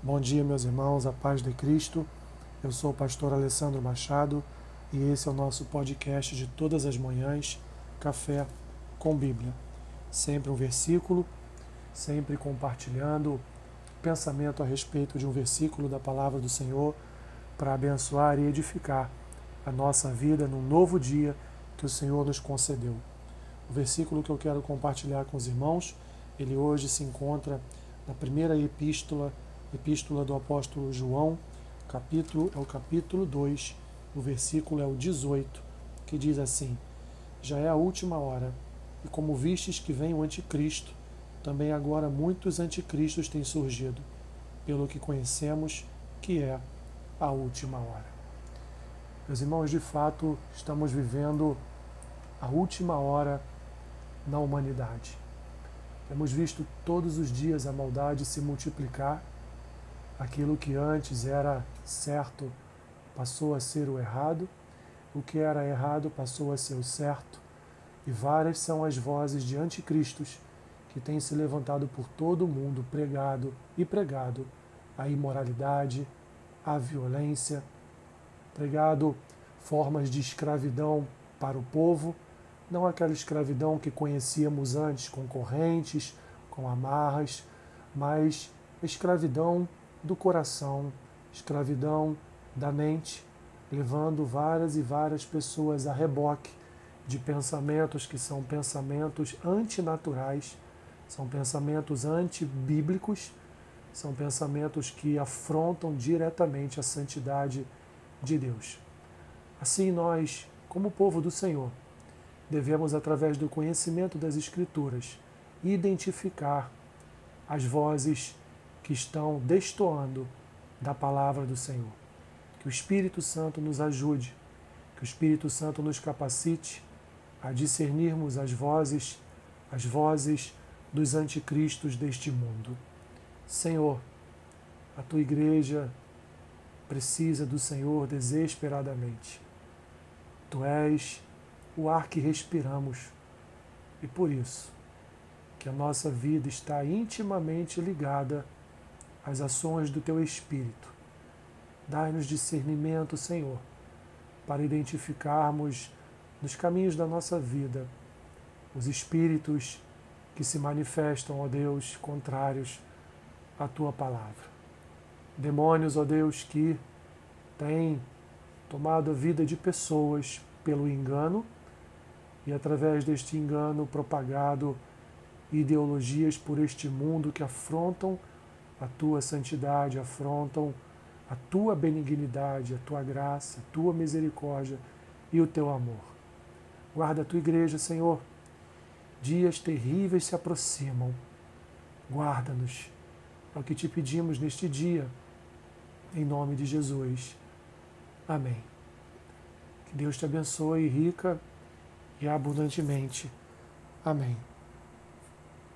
Bom dia, meus irmãos, a paz de Cristo. Eu sou o pastor Alessandro Machado e esse é o nosso podcast de todas as manhãs, Café com Bíblia. Sempre um versículo, sempre compartilhando pensamento a respeito de um versículo da palavra do Senhor para abençoar e edificar a nossa vida num novo dia que o Senhor nos concedeu. O versículo que eu quero compartilhar com os irmãos, ele hoje se encontra na primeira epístola Epístola do apóstolo João, capítulo é o capítulo 2, o versículo é o 18, que diz assim: Já é a última hora, e como vistes que vem o anticristo, também agora muitos anticristos têm surgido, pelo que conhecemos que é a última hora. Meus irmãos, de fato, estamos vivendo a última hora na humanidade. Temos visto todos os dias a maldade se multiplicar Aquilo que antes era certo passou a ser o errado, o que era errado passou a ser o certo, e várias são as vozes de anticristos que têm se levantado por todo o mundo pregado e pregado a imoralidade, a violência, pregado formas de escravidão para o povo, não aquela escravidão que conhecíamos antes com correntes, com amarras, mas escravidão do coração, escravidão da mente, levando várias e várias pessoas a reboque de pensamentos que são pensamentos antinaturais, são pensamentos antibíblicos, são pensamentos que afrontam diretamente a santidade de Deus. Assim, nós, como povo do Senhor, devemos, através do conhecimento das Escrituras, identificar as vozes que estão destoando da palavra do Senhor. Que o Espírito Santo nos ajude, que o Espírito Santo nos capacite a discernirmos as vozes, as vozes dos anticristos deste mundo. Senhor, a tua igreja precisa do Senhor desesperadamente. Tu és o ar que respiramos e por isso que a nossa vida está intimamente ligada as ações do teu Espírito. Dai-nos discernimento, Senhor, para identificarmos nos caminhos da nossa vida os espíritos que se manifestam, ó Deus, contrários à tua palavra. Demônios, ó Deus, que têm tomado a vida de pessoas pelo engano e através deste engano propagado ideologias por este mundo que afrontam a tua santidade, afrontam a tua benignidade, a tua graça, a tua misericórdia e o teu amor. Guarda a tua igreja, Senhor. Dias terríveis se aproximam. Guarda-nos. É o que te pedimos neste dia, em nome de Jesus. Amém. Que Deus te abençoe rica e abundantemente. Amém.